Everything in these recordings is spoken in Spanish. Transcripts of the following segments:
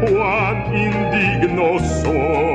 quam indigno sol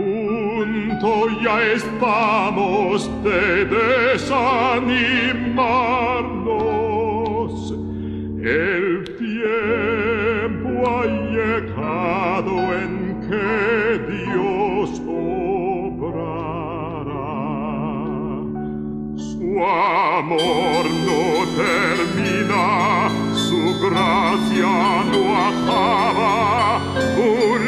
punto ya estamos de desanimarnos. El tiempo ha llegado en que Dios obrará. Su amor no termina, su gracia no acaba. Un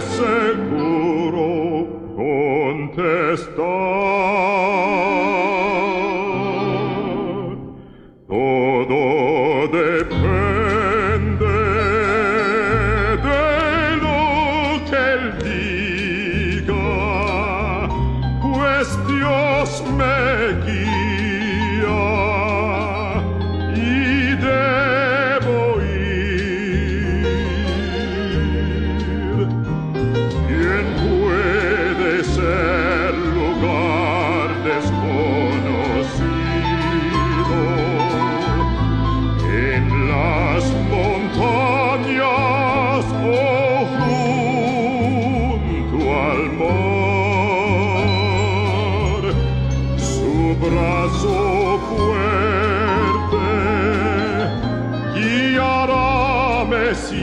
sicuro contestar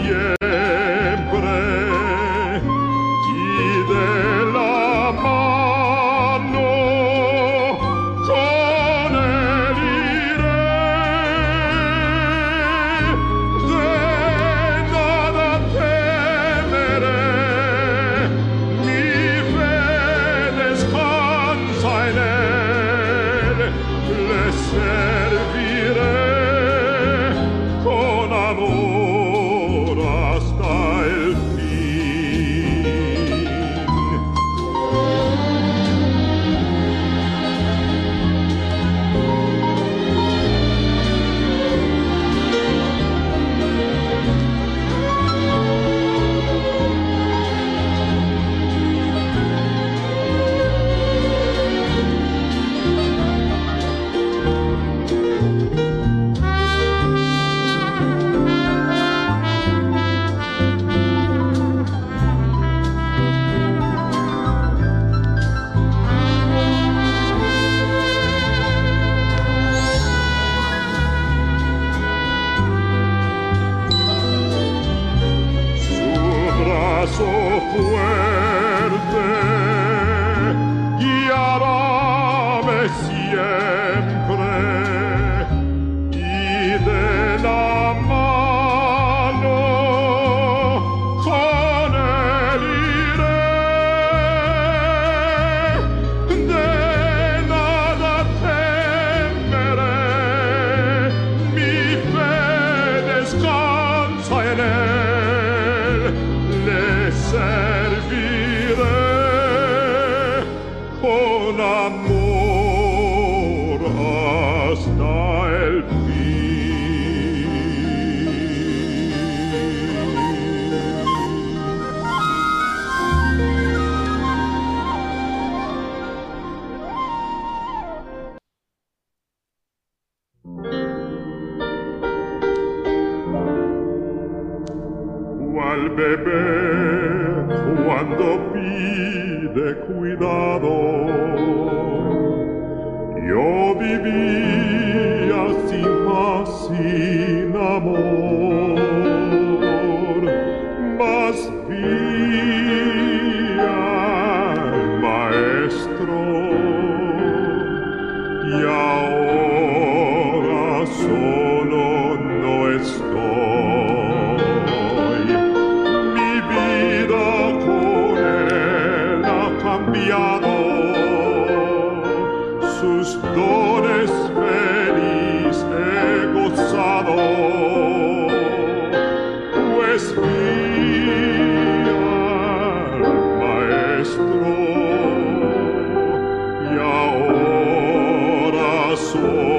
yeah. bebé cuando pide cuidado. Yo vivía sin más soul.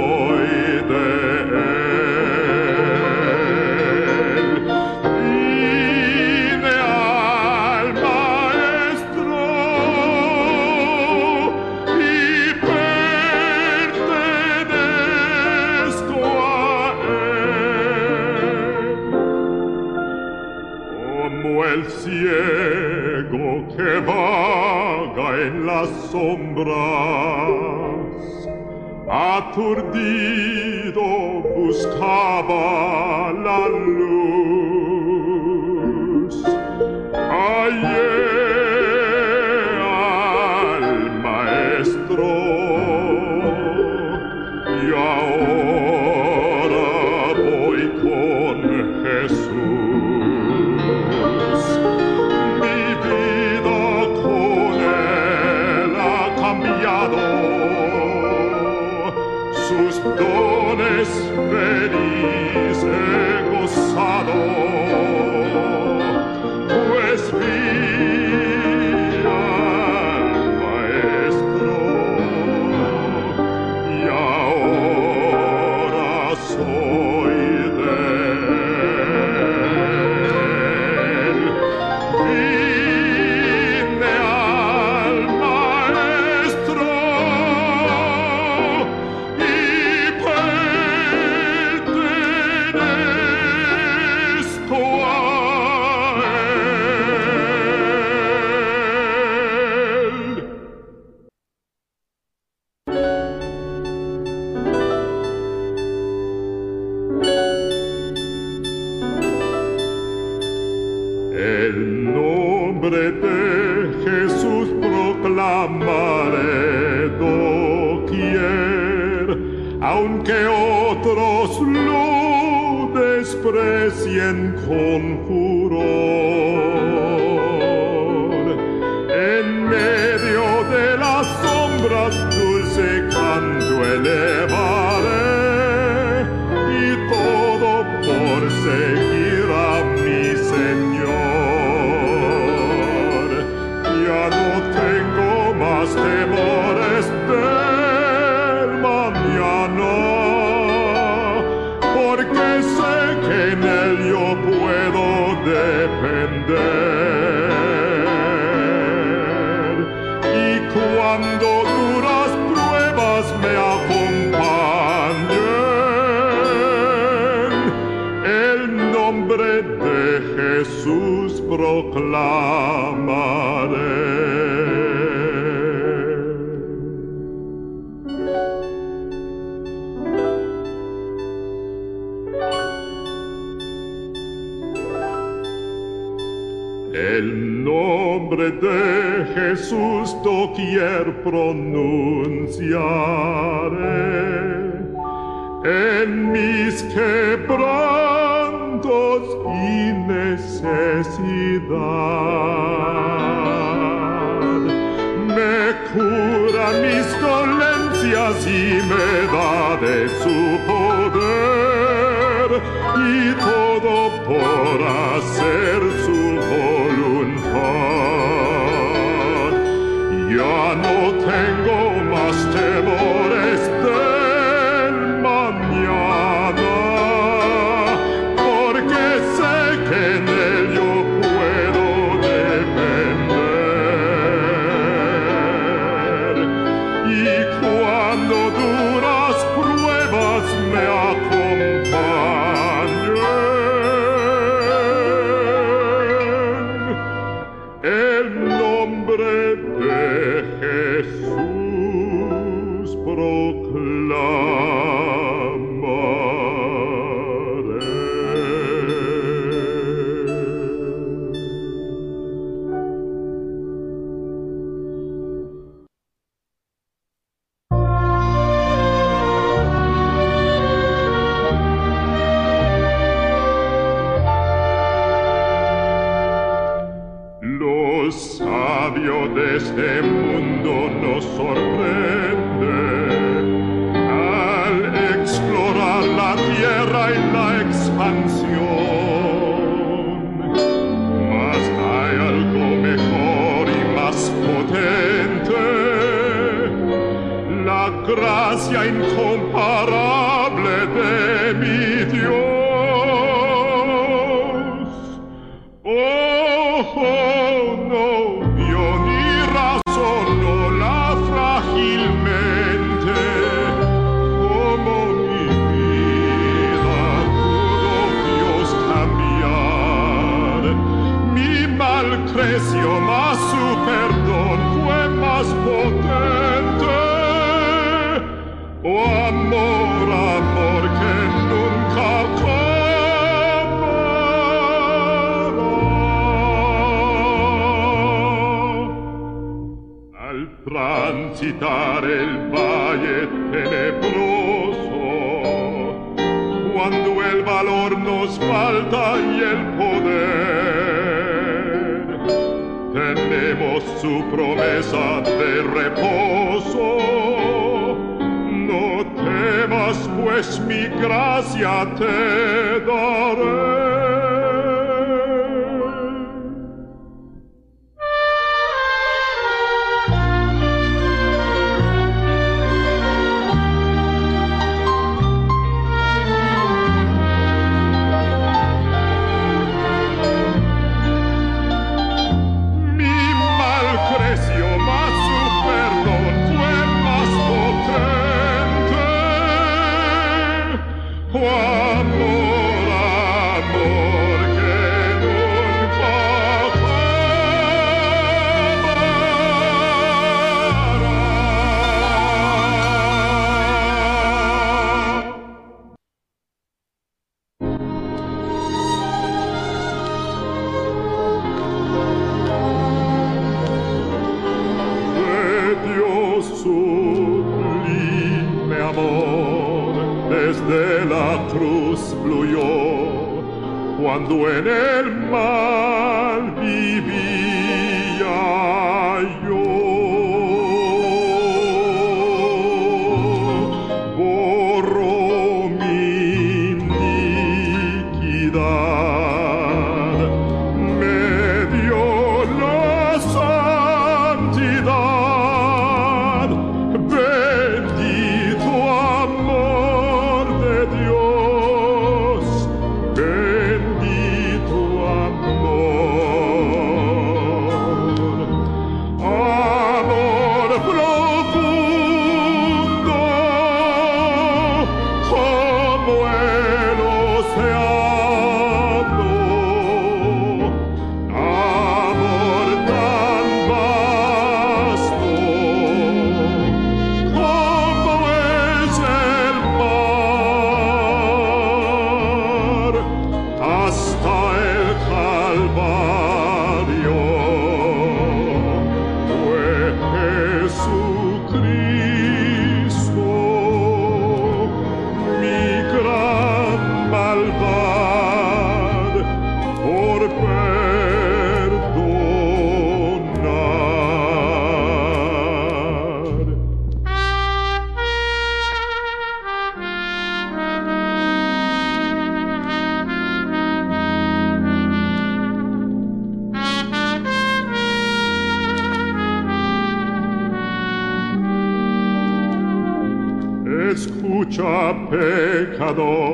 sus dones feliz e desprecien con. El nombre de Jesús doquier pronunciaré. En mis quebrantos y necesidad. Me cura mis dolencias y me da de su poder y todo por hacer su voluntad. el pecador,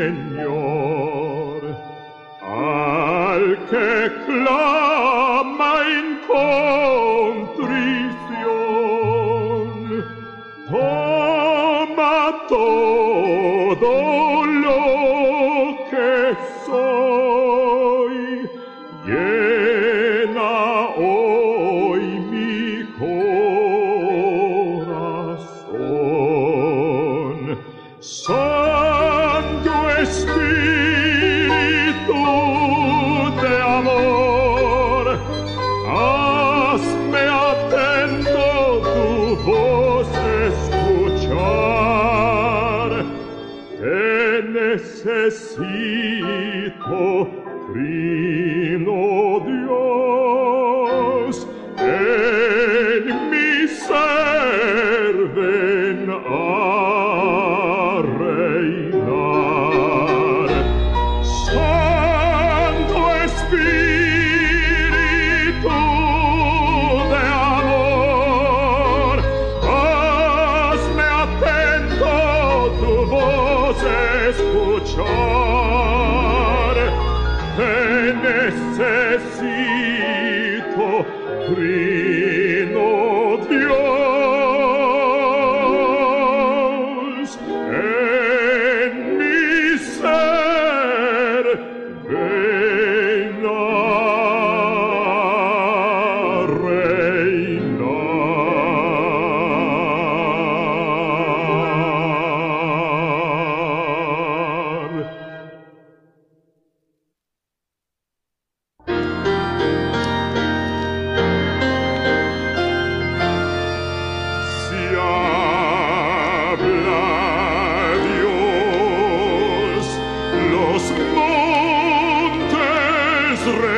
convegno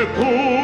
pur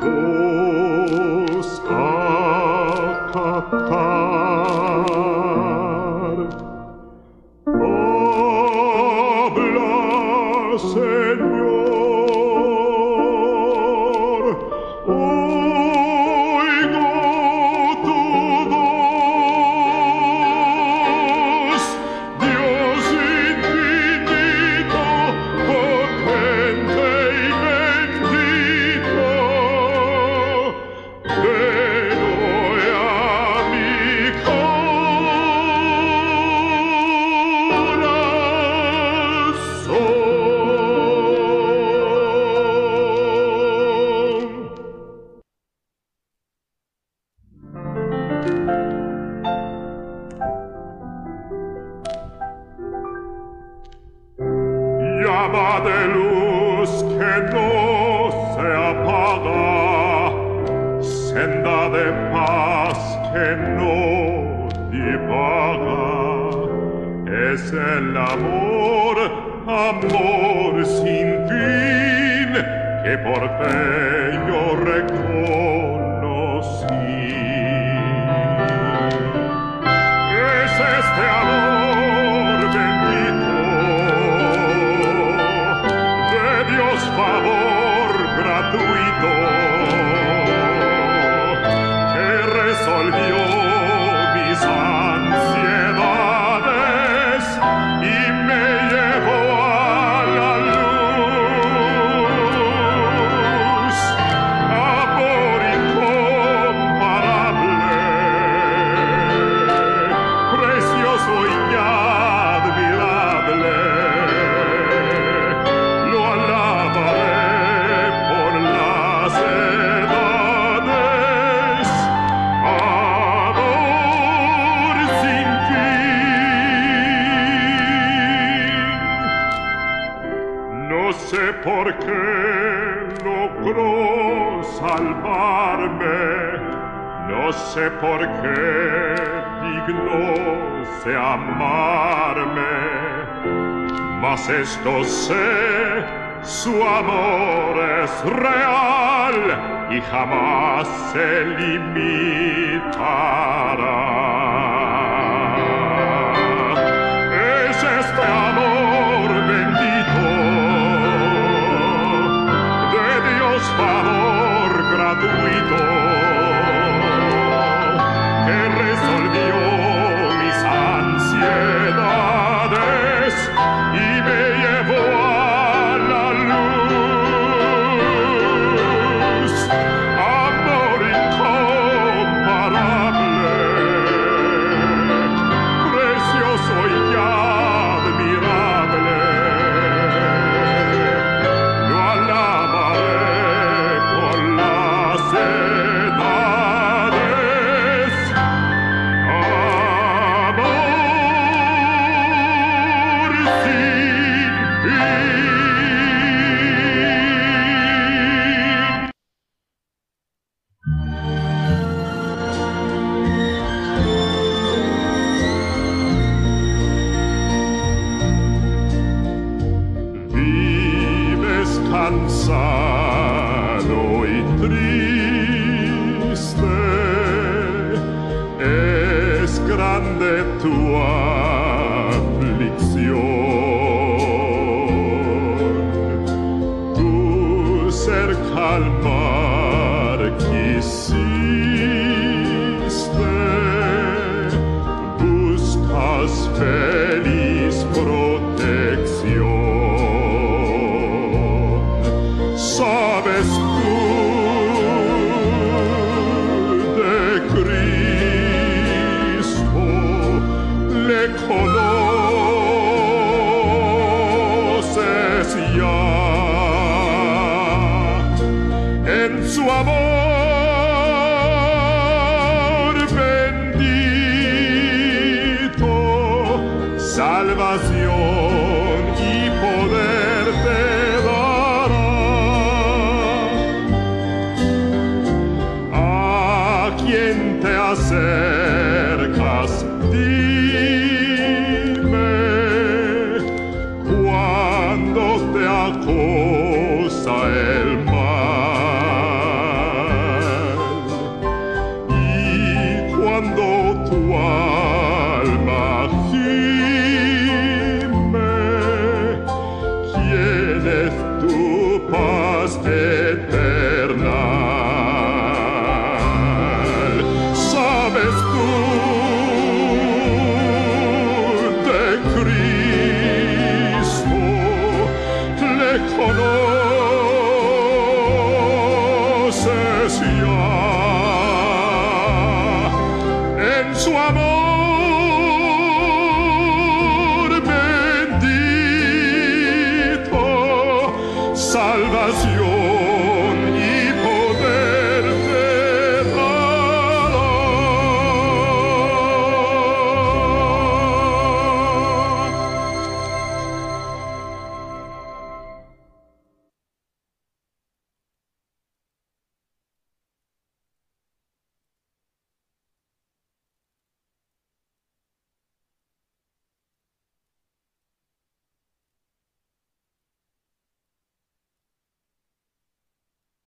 su almas que no divagan, es el amor, amor sin fin, que por fe yo reconocí. No sé por qué digno se amarme, mas esto sé, su amor es real y jamás se limitará. Es este amor past it then.